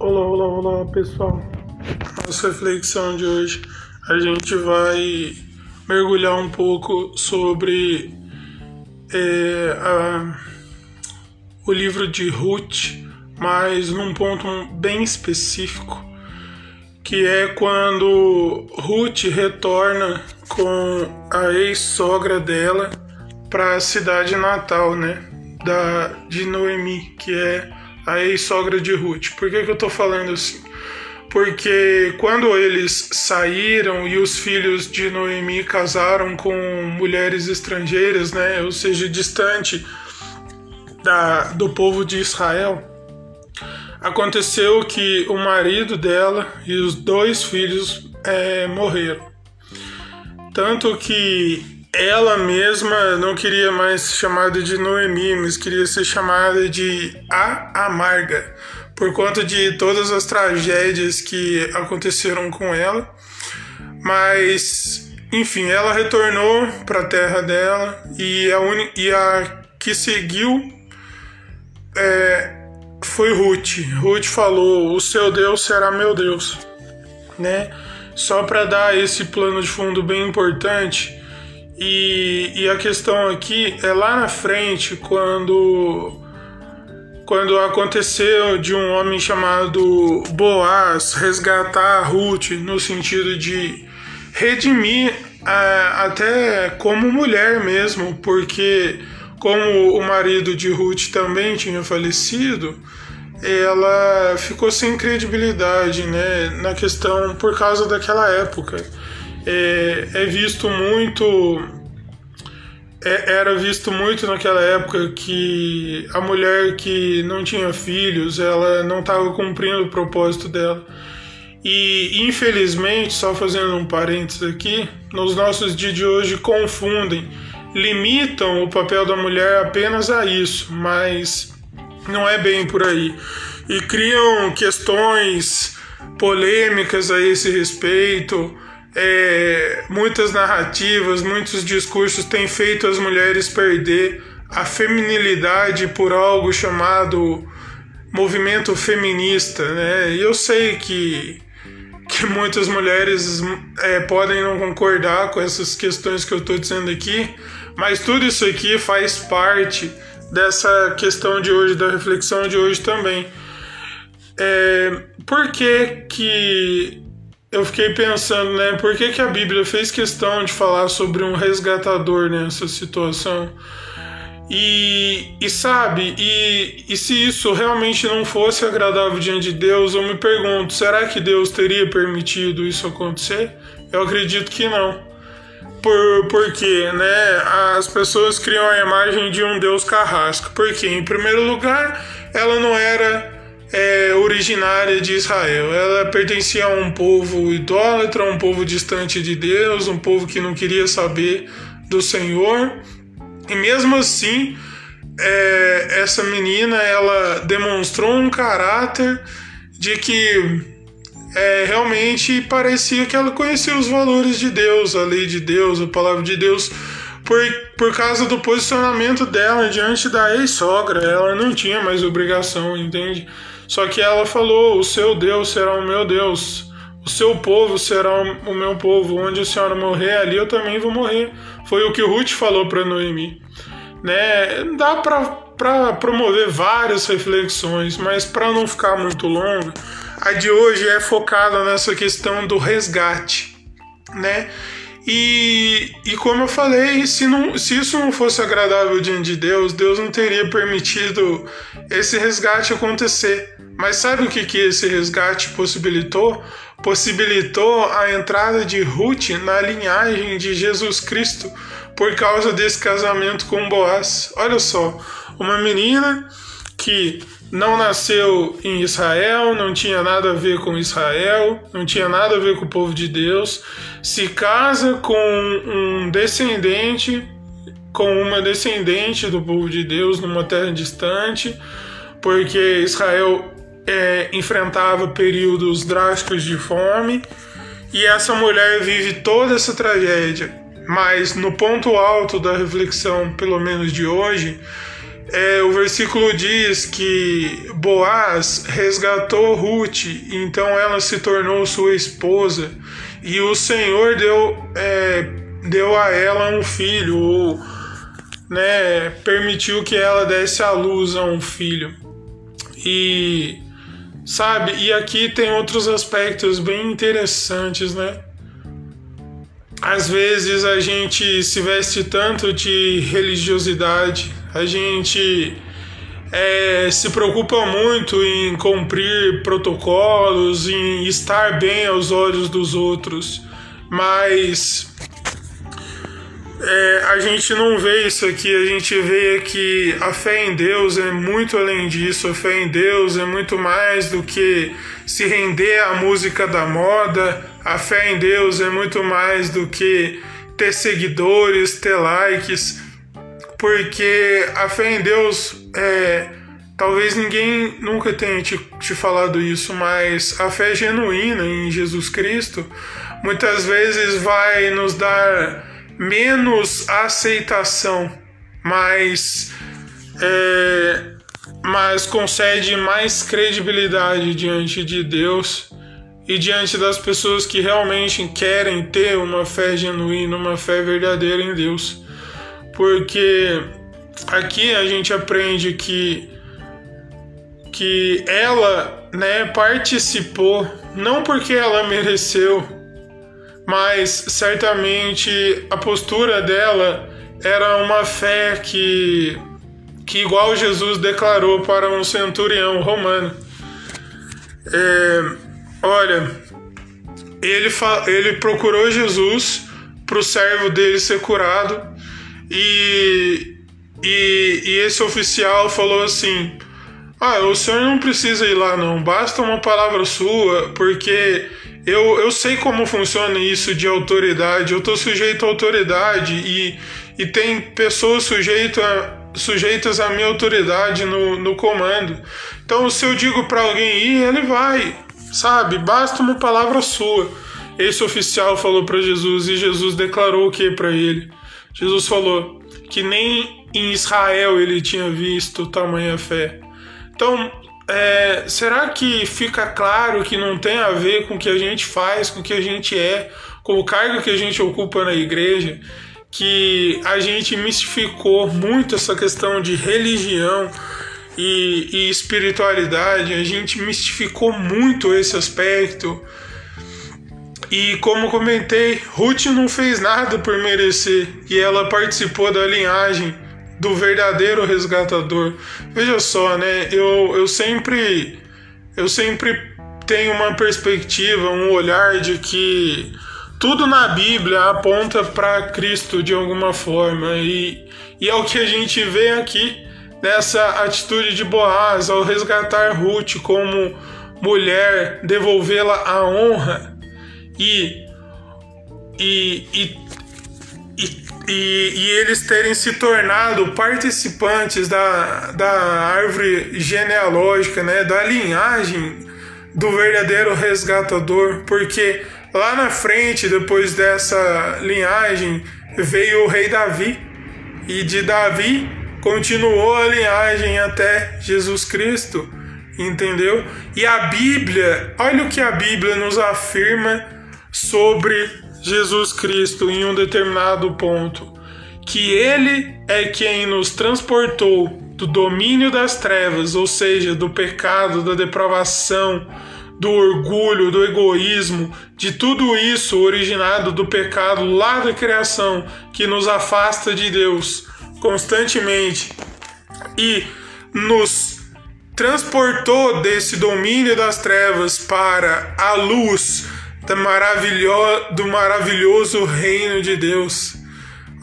Olá, olá, olá pessoal. Nossa reflexão de hoje a gente vai mergulhar um pouco sobre é, a, o livro de Ruth, mas num ponto bem específico, que é quando Ruth retorna com a ex-sogra dela para a cidade natal, né, da de Noemi, que é a ex-sogra de Ruth. Por que, que eu tô falando assim? Porque quando eles saíram e os filhos de Noemi casaram com mulheres estrangeiras, né, ou seja, distante da, do povo de Israel, aconteceu que o marido dela e os dois filhos é, morreram. Tanto que ela mesma não queria mais ser chamada de Noemi, mas queria ser chamada de A Amarga, por conta de todas as tragédias que aconteceram com ela. Mas, enfim, ela retornou para a terra dela e a, e a que seguiu é, foi Ruth. Ruth falou: O seu Deus será meu Deus, né? Só para dar esse plano de fundo bem importante e, e a questão aqui é lá na frente, quando quando aconteceu de um homem chamado Boaz resgatar Ruth no sentido de redimir até como mulher mesmo, porque como o marido de Ruth também tinha falecido, ela ficou sem credibilidade, né, na questão por causa daquela época é, é visto muito. É, era visto muito naquela época que a mulher que não tinha filhos, ela não estava cumprindo o propósito dela. E infelizmente, só fazendo um parênteses aqui, nos nossos dias de hoje confundem, limitam o papel da mulher apenas a isso, mas não é bem por aí. E criam questões polêmicas a esse respeito é, muitas narrativas, muitos discursos têm feito as mulheres perder a feminilidade por algo chamado movimento feminista, né? E eu sei que, que muitas mulheres é, podem não concordar com essas questões que eu estou dizendo aqui, mas tudo isso aqui faz parte dessa questão de hoje, da reflexão de hoje também. É, por que, que eu fiquei pensando, né, por que, que a Bíblia fez questão de falar sobre um resgatador nessa situação? E, e sabe, e, e se isso realmente não fosse agradável diante de Deus, eu me pergunto, será que Deus teria permitido isso acontecer? Eu acredito que não. Por, porque né, as pessoas criam a imagem de um Deus carrasco. Porque, em primeiro lugar, ela não era é, originária de Israel. Ela pertencia a um povo idólatra, um povo distante de Deus, um povo que não queria saber do Senhor. E mesmo assim, é, essa menina ela demonstrou um caráter de que é, realmente parecia que ela conhecia os valores de Deus, a lei de Deus, a palavra de Deus, por, por causa do posicionamento dela diante da ex-sogra. Ela não tinha mais obrigação, entende? Só que ela falou: O seu Deus será o meu Deus, o seu povo será o meu povo. Onde a senhora morrer, ali eu também vou morrer. Foi o que Ruth falou para Noemi. Né? Dá para promover várias reflexões, mas para não ficar muito longo, a de hoje é focada nessa questão do resgate, né? E, e como eu falei, se, não, se isso não fosse agradável diante de Deus, Deus não teria permitido esse resgate acontecer. Mas sabe o que, que esse resgate possibilitou? Possibilitou a entrada de Ruth na linhagem de Jesus Cristo por causa desse casamento com Boaz. Olha só, uma menina que não nasceu em Israel, não tinha nada a ver com Israel, não tinha nada a ver com o povo de Deus, se casa com um descendente, com uma descendente do povo de Deus numa terra distante, porque Israel é, enfrentava períodos drásticos de fome e essa mulher vive toda essa tragédia. Mas no ponto alto da reflexão, pelo menos de hoje, é, o versículo diz que Boaz resgatou Ruth, então ela se tornou sua esposa, e o Senhor deu, é, deu a ela um filho, ou né, permitiu que ela desse à luz a um filho. E sabe, e aqui tem outros aspectos bem interessantes, né? Às vezes a gente se veste tanto de religiosidade, a gente é, se preocupa muito em cumprir protocolos, em estar bem aos olhos dos outros, mas é, a gente não vê isso aqui, a gente vê que a fé em Deus é muito além disso, a fé em Deus é muito mais do que se render à música da moda, a fé em Deus é muito mais do que ter seguidores, ter likes porque a fé em Deus é. Talvez ninguém nunca tenha te, te falado isso, mas a fé genuína em Jesus Cristo muitas vezes vai nos dar menos aceitação, mas, é, mas concede mais credibilidade diante de Deus e diante das pessoas que realmente querem ter uma fé genuína, uma fé verdadeira em Deus. Porque aqui a gente aprende que que ela, né, participou não porque ela mereceu, mas certamente a postura dela era uma fé que que igual Jesus declarou para um centurião romano. É, olha, ele, ele procurou Jesus para o servo dele ser curado e, e, e esse oficial falou assim: Ah, o senhor não precisa ir lá, não, basta uma palavra sua, porque eu, eu sei como funciona isso de autoridade, eu estou sujeito à autoridade e, e tem pessoas sujeito a, sujeitas à minha autoridade no, no comando. Então, se eu digo para alguém ir, ele vai, sabe? Basta uma palavra sua. Esse oficial falou para Jesus e Jesus declarou o que para ele? Jesus falou que nem em Israel ele tinha visto tamanha fé. Então, é, será que fica claro que não tem a ver com o que a gente faz, com o que a gente é, com o cargo que a gente ocupa na igreja? Que a gente mistificou muito essa questão de religião e, e espiritualidade, a gente mistificou muito esse aspecto e como comentei, Ruth não fez nada por merecer e ela participou da linhagem do verdadeiro resgatador. Veja só, né? Eu, eu sempre eu sempre tenho uma perspectiva, um olhar de que tudo na Bíblia aponta para Cristo de alguma forma e, e é o que a gente vê aqui nessa atitude de Boaz ao resgatar Ruth como mulher, devolvê-la a honra e, e, e, e, e, eles terem se tornado participantes da, da árvore genealógica, né, da linhagem do verdadeiro resgatador, porque lá na frente, depois dessa linhagem, veio o rei Davi, e de Davi continuou a linhagem até Jesus Cristo, entendeu? E a Bíblia, olha o que a Bíblia nos afirma sobre Jesus Cristo em um determinado ponto, que ele é quem nos transportou do domínio das trevas, ou seja, do pecado, da depravação, do orgulho, do egoísmo, de tudo isso originado do pecado lá da criação que nos afasta de Deus constantemente e nos transportou desse domínio das trevas para a luz maravilho, do maravilhoso reino de Deus.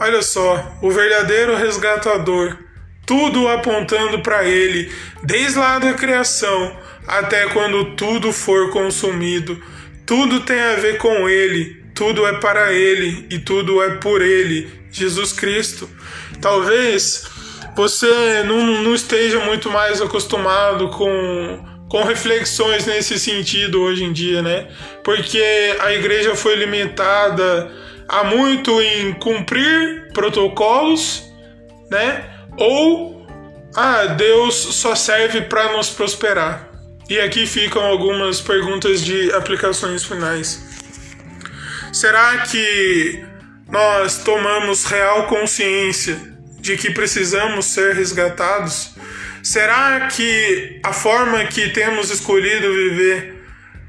Olha só, o verdadeiro resgatador, tudo apontando para ele, desde lá da criação até quando tudo for consumido. Tudo tem a ver com ele, tudo é para ele e tudo é por ele, Jesus Cristo. Talvez você não, não esteja muito mais acostumado com com reflexões nesse sentido hoje em dia, né? Porque a igreja foi limitada há muito em cumprir protocolos, né? Ou ah, Deus só serve para nos prosperar. E aqui ficam algumas perguntas de aplicações finais. Será que nós tomamos real consciência de que precisamos ser resgatados? Será que a forma que temos escolhido viver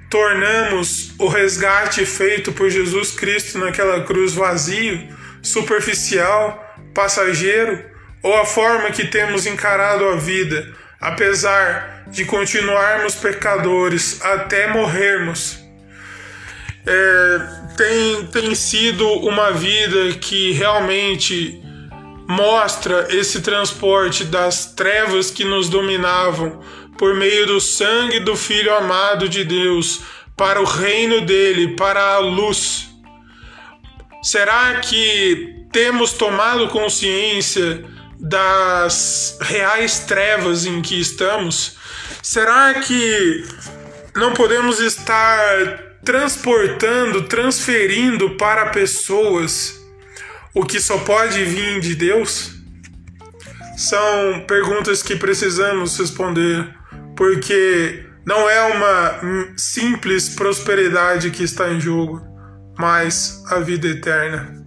tornamos o resgate feito por Jesus Cristo naquela cruz vazio, superficial, passageiro, ou a forma que temos encarado a vida, apesar de continuarmos pecadores até morrermos? É, tem, tem sido uma vida que realmente mostra esse transporte das trevas que nos dominavam por meio do sangue do Filho amado de Deus para o reino dele, para a luz. Será que temos tomado consciência das reais trevas em que estamos? Será que não podemos estar transportando, transferindo para pessoas o que só pode vir de Deus? São perguntas que precisamos responder, porque não é uma simples prosperidade que está em jogo, mas a vida eterna.